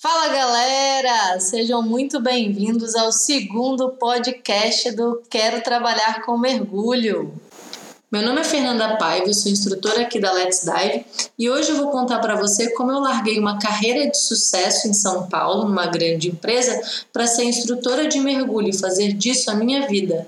Fala galera, sejam muito bem-vindos ao segundo podcast do Quero Trabalhar com Mergulho. Meu nome é Fernanda Paiva, sou instrutora aqui da Let's Dive e hoje eu vou contar para você como eu larguei uma carreira de sucesso em São Paulo, numa grande empresa, para ser instrutora de mergulho e fazer disso a minha vida.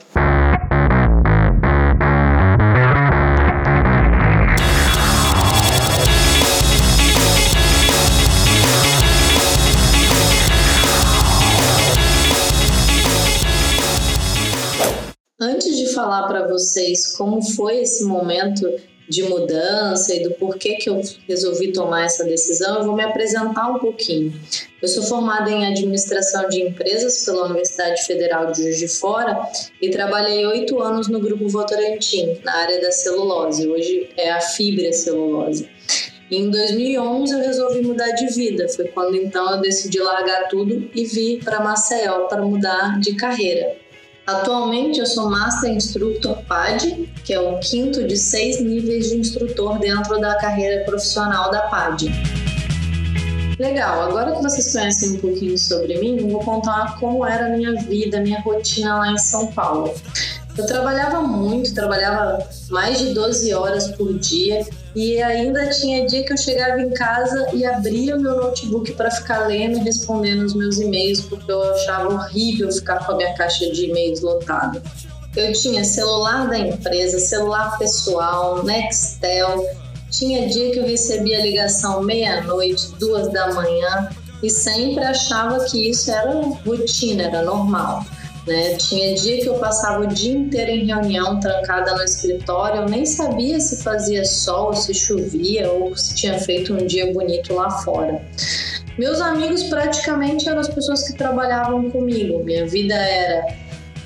Falar para vocês como foi esse momento de mudança e do porquê que eu resolvi tomar essa decisão, eu vou me apresentar um pouquinho. Eu sou formada em administração de empresas pela Universidade Federal de Juiz de Fora e trabalhei oito anos no Grupo Votorantim, na área da celulose. Hoje é a fibra celulose. em 2011 eu resolvi mudar de vida. Foi quando então eu decidi largar tudo e vir para Maceió para mudar de carreira. Atualmente eu sou Master Instructor PAD, que é o quinto de seis níveis de instrutor dentro da carreira profissional da PAD. Legal, agora que vocês conhecem um pouquinho sobre mim, eu vou contar como era a minha vida, a minha rotina lá em São Paulo. Eu trabalhava muito, trabalhava mais de 12 horas por dia e ainda tinha dia que eu chegava em casa e abria meu notebook para ficar lendo e respondendo os meus e-mails, porque eu achava horrível ficar com a minha caixa de e-mails lotada. Eu tinha celular da empresa, celular pessoal, Nextel. Tinha dia que eu recebia ligação meia-noite, duas da manhã, e sempre achava que isso era rotina, era normal. Né? Tinha dia que eu passava o dia inteiro em reunião, trancada no escritório, eu nem sabia se fazia sol, se chovia ou se tinha feito um dia bonito lá fora. Meus amigos praticamente eram as pessoas que trabalhavam comigo. Minha vida era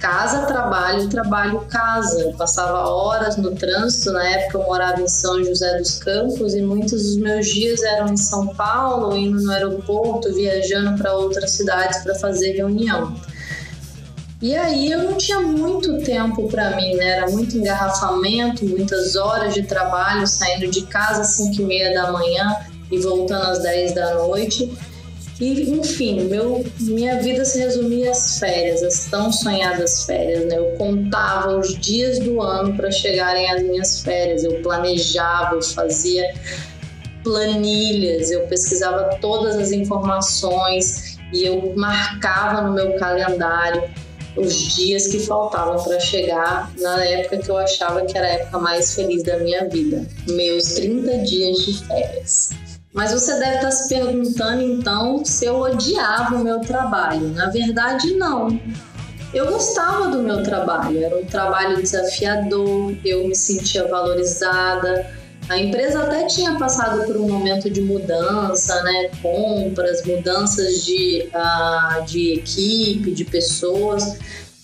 casa, trabalho, trabalho, casa. Eu passava horas no trânsito. Na época eu morava em São José dos Campos e muitos dos meus dias eram em São Paulo, indo no aeroporto, viajando para outras cidades para fazer reunião. E aí eu não tinha muito tempo para mim, né? Era muito engarrafamento, muitas horas de trabalho, saindo de casa às 5 e meia da manhã e voltando às 10 da noite. E, enfim, meu, minha vida se resumia às férias, as tão sonhadas férias, né? Eu contava os dias do ano para chegarem as minhas férias, eu planejava, eu fazia planilhas, eu pesquisava todas as informações e eu marcava no meu calendário os dias que faltavam para chegar na época que eu achava que era a época mais feliz da minha vida, meus 30 dias de férias. Mas você deve estar se perguntando então se eu odiava o meu trabalho. Na verdade, não. Eu gostava do meu trabalho, era um trabalho desafiador, eu me sentia valorizada, a empresa até tinha passado por um momento de mudança, né? Compras, mudanças de, uh, de equipe, de pessoas,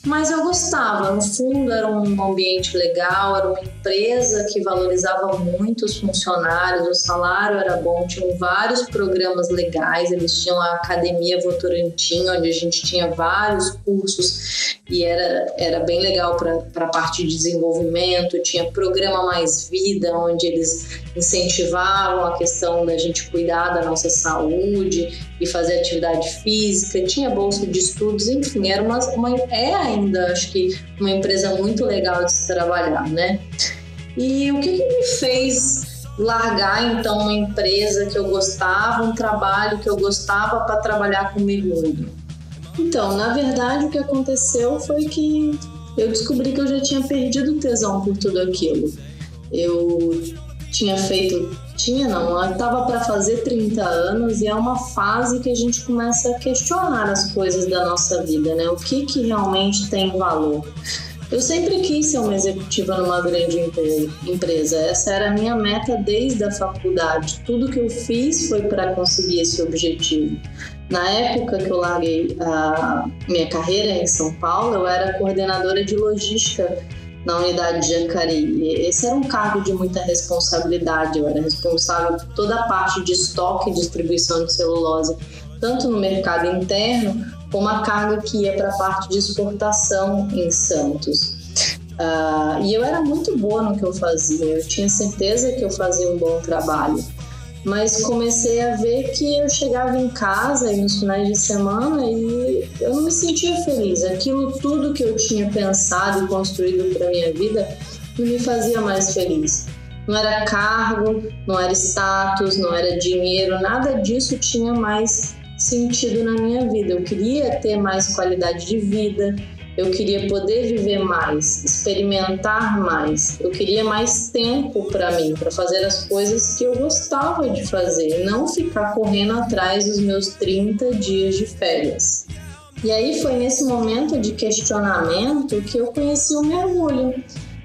mas eu gostava. No fundo, era um ambiente legal, era uma empresa que valorizava muito os funcionários, o salário era bom, tinham vários programas legais, eles tinham a Academia Votorantim, onde a gente tinha vários cursos e era, era bem legal para a parte de desenvolvimento, tinha programa Mais Vida, onde eles incentivavam a questão da gente cuidar da nossa saúde e fazer atividade física, tinha bolsa de estudos, enfim, era uma, uma é ainda, acho que, uma empresa muito legal de se trabalhar, né? E o que, que me fez largar então uma empresa que eu gostava, um trabalho que eu gostava para trabalhar com mergulho? Então, na verdade, o que aconteceu foi que eu descobri que eu já tinha perdido o tesão por tudo aquilo. Eu tinha feito. Tinha não, estava para fazer 30 anos e é uma fase que a gente começa a questionar as coisas da nossa vida, né? O que, que realmente tem valor. Eu sempre quis ser uma executiva numa grande empresa. Essa era a minha meta desde a faculdade. Tudo que eu fiz foi para conseguir esse objetivo. Na época que eu larguei a minha carreira em São Paulo, eu era coordenadora de logística na unidade de Jacareí. Esse era um cargo de muita responsabilidade, eu era responsável por toda a parte de estoque e distribuição de celulose, tanto no mercado interno, como a carga que ia para a parte de exportação em Santos. Uh, e eu era muito boa no que eu fazia, eu tinha certeza que eu fazia um bom trabalho. Mas comecei a ver que eu chegava em casa e nos finais de semana e eu não me sentia feliz. Aquilo tudo que eu tinha pensado e construído para minha vida não me fazia mais feliz. Não era cargo, não era status, não era dinheiro, nada disso tinha mais sentido na minha vida. Eu queria ter mais qualidade de vida, eu queria poder viver mais, experimentar mais. Eu queria mais tempo para mim, para fazer as coisas que eu gostava de fazer, não ficar correndo atrás dos meus 30 dias de férias. E aí foi nesse momento de questionamento que eu conheci o mergulho.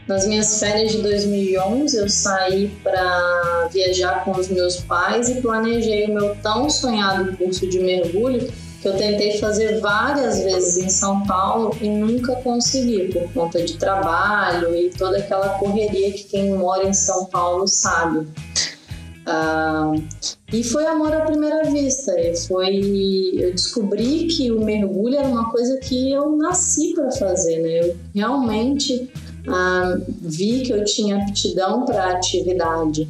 Nas minhas férias de 2011, eu saí para viajar com os meus pais e planejei o meu tão sonhado curso de mergulho eu tentei fazer várias vezes em São Paulo e nunca consegui por conta de trabalho e toda aquela correria que quem mora em São Paulo sabe. Ah, e foi amor à primeira vista. Foi, eu descobri que o mergulho era uma coisa que eu nasci para fazer. Né? Eu realmente ah, vi que eu tinha aptidão para a atividade.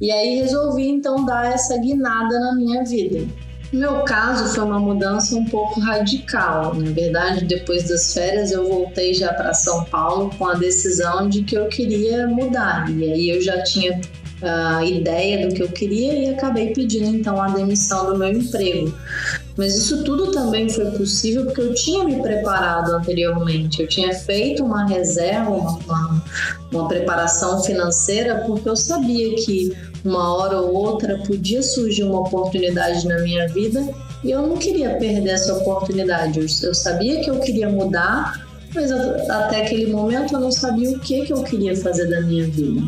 E aí resolvi então dar essa guinada na minha vida. No meu caso, foi uma mudança um pouco radical. Na verdade, depois das férias, eu voltei já para São Paulo com a decisão de que eu queria mudar. E aí eu já tinha a ideia do que eu queria e acabei pedindo então a demissão do meu emprego. Mas isso tudo também foi possível porque eu tinha me preparado anteriormente, eu tinha feito uma reserva, uma, uma, uma preparação financeira, porque eu sabia que uma hora ou outra podia surgir uma oportunidade na minha vida e eu não queria perder essa oportunidade. Eu, sabia que eu queria mudar, mas até aquele momento eu não sabia o que, que eu queria fazer da minha vida.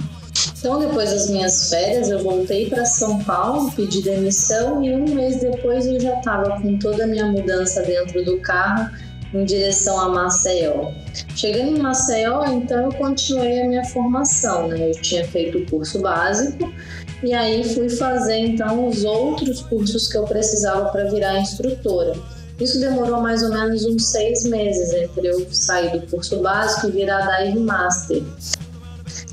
Então, depois das minhas férias, eu voltei para São Paulo, pedi demissão e um mês depois eu já estava com toda a minha mudança dentro do carro em direção a Maceió. Chegando em Maceió, então eu continuei a minha formação, né? Eu tinha feito o curso básico e aí fui fazer então os outros cursos que eu precisava para virar instrutora. Isso demorou mais ou menos uns seis meses entre eu sair do curso básico e virar Dive Master.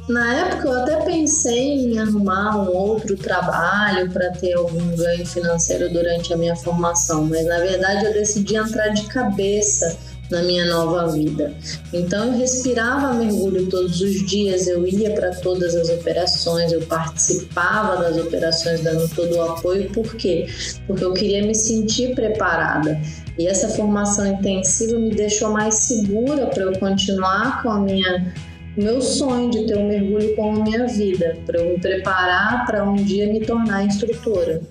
Na época eu até pensei em arrumar um outro trabalho para ter algum ganho financeiro durante a minha formação, mas na verdade eu decidi entrar de cabeça na minha nova vida. Então eu respirava mergulho todos os dias, eu ia para todas as operações, eu participava das operações dando todo o apoio, por quê? Porque eu queria me sentir preparada. E essa formação intensiva me deixou mais segura para eu continuar com a minha meu sonho de ter um mergulho como minha vida, para eu me preparar para um dia me tornar instrutora.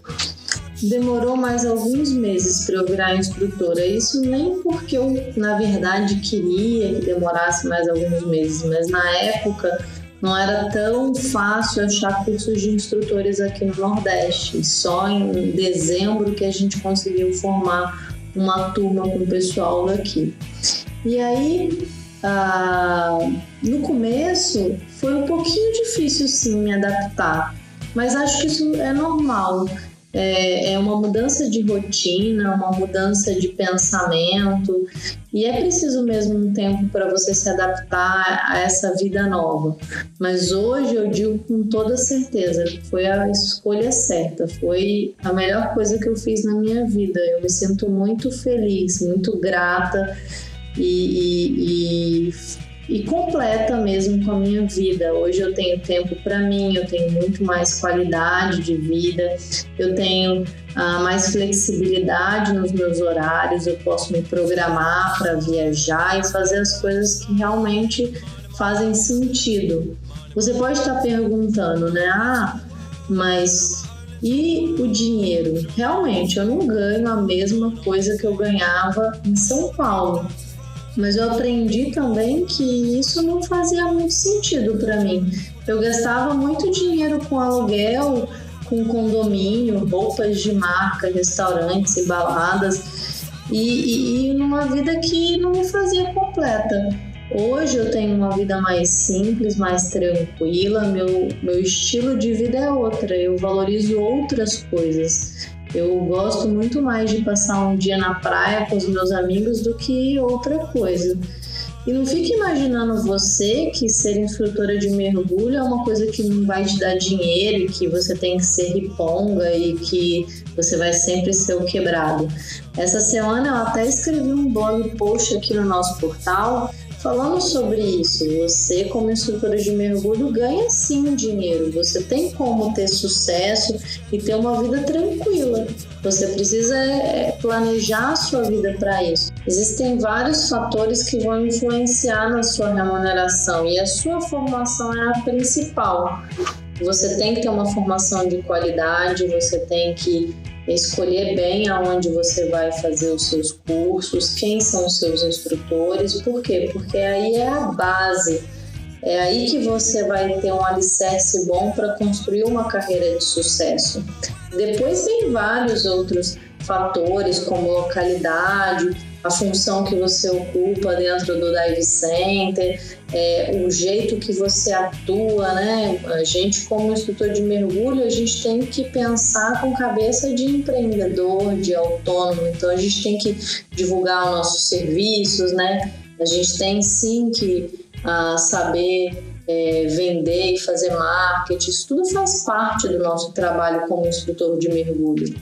Demorou mais alguns meses para eu virar instrutora. Isso nem porque eu, na verdade, queria que demorasse mais alguns meses, mas na época não era tão fácil achar cursos de instrutores aqui no Nordeste. Só em dezembro que a gente conseguiu formar uma turma com o pessoal daqui. E aí, ah, no começo, foi um pouquinho difícil sim me adaptar, mas acho que isso é normal. É, é uma mudança de rotina, uma mudança de pensamento, e é preciso mesmo um tempo para você se adaptar a essa vida nova. Mas hoje eu digo com toda certeza foi a escolha certa, foi a melhor coisa que eu fiz na minha vida. Eu me sinto muito feliz, muito grata e, e, e e completa mesmo com a minha vida. Hoje eu tenho tempo para mim, eu tenho muito mais qualidade de vida, eu tenho ah, mais flexibilidade nos meus horários, eu posso me programar para viajar e fazer as coisas que realmente fazem sentido. Você pode estar perguntando, né? Ah, mas e o dinheiro? Realmente, eu não ganho a mesma coisa que eu ganhava em São Paulo mas eu aprendi também que isso não fazia muito sentido para mim. Eu gastava muito dinheiro com aluguel, com condomínio, roupas de marca, restaurantes e baladas, e, e, e numa vida que não me fazia completa. Hoje eu tenho uma vida mais simples, mais tranquila, meu, meu estilo de vida é outra, eu valorizo outras coisas. Eu gosto muito mais de passar um dia na praia com os meus amigos do que outra coisa. E não fique imaginando você que ser instrutora de mergulho é uma coisa que não vai te dar dinheiro e que você tem que ser riponga e que você vai sempre ser o quebrado. Essa semana eu até escrevi um blog post aqui no nosso portal falando sobre isso. Você, como instrutora de mergulho, ganha sim dinheiro. Você tem como ter sucesso e ter uma vida tranquila. Você precisa é, planejar a sua vida para isso. Existem vários fatores que vão influenciar na sua remuneração e a sua formação é a principal. Você tem que ter uma formação de qualidade, você tem que escolher bem aonde você vai fazer os seus cursos, quem são os seus instrutores, por quê? Porque aí é a base, é aí que você vai ter um alicerce bom para construir uma carreira de sucesso. Depois tem vários outros fatores, como localidade, a função que você ocupa dentro do dive center, é, o jeito que você atua, né? A gente, como instrutor de mergulho, a gente tem que pensar com cabeça de empreendedor, de autônomo. Então, a gente tem que divulgar os nossos serviços, né? A gente tem sim que uh, saber é, vender e fazer marketing. Isso tudo faz parte do nosso trabalho como instrutor de mergulho.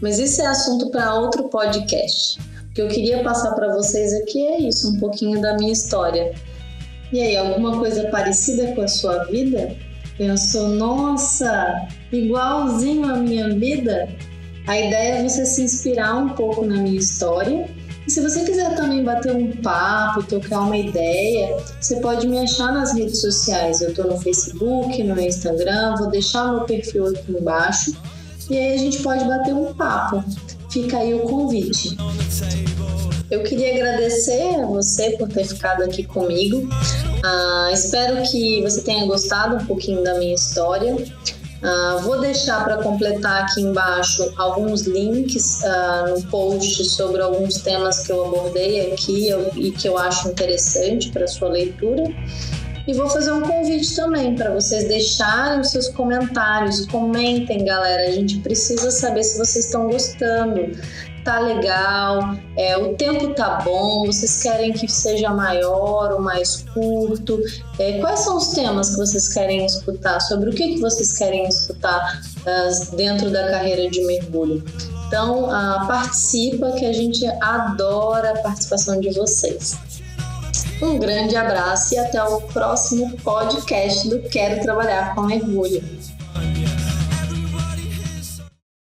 Mas isso é assunto para outro podcast. O que eu queria passar para vocês aqui é isso, um pouquinho da minha história. E aí, alguma coisa parecida com a sua vida? Pensou, nossa, igualzinho a minha vida? A ideia é você se inspirar um pouco na minha história. E se você quiser também bater um papo, trocar uma ideia, você pode me achar nas redes sociais. Eu estou no Facebook, no Instagram, vou deixar meu perfil aqui embaixo. E aí a gente pode bater um papo. Fica aí o convite. Eu queria agradecer a você por ter ficado aqui comigo. Uh, espero que você tenha gostado um pouquinho da minha história. Uh, vou deixar para completar aqui embaixo alguns links uh, no post sobre alguns temas que eu abordei aqui e que eu acho interessante para sua leitura. E vou fazer um convite também para vocês deixarem os seus comentários. Comentem, galera. A gente precisa saber se vocês estão gostando. Tá legal, é, o tempo tá bom, vocês querem que seja maior ou mais curto? É, quais são os temas que vocês querem escutar? Sobre o que, que vocês querem escutar uh, dentro da carreira de mergulho? Então, uh, participa que a gente adora a participação de vocês. Um grande abraço e até o próximo podcast do Quero Trabalhar com Mergulho.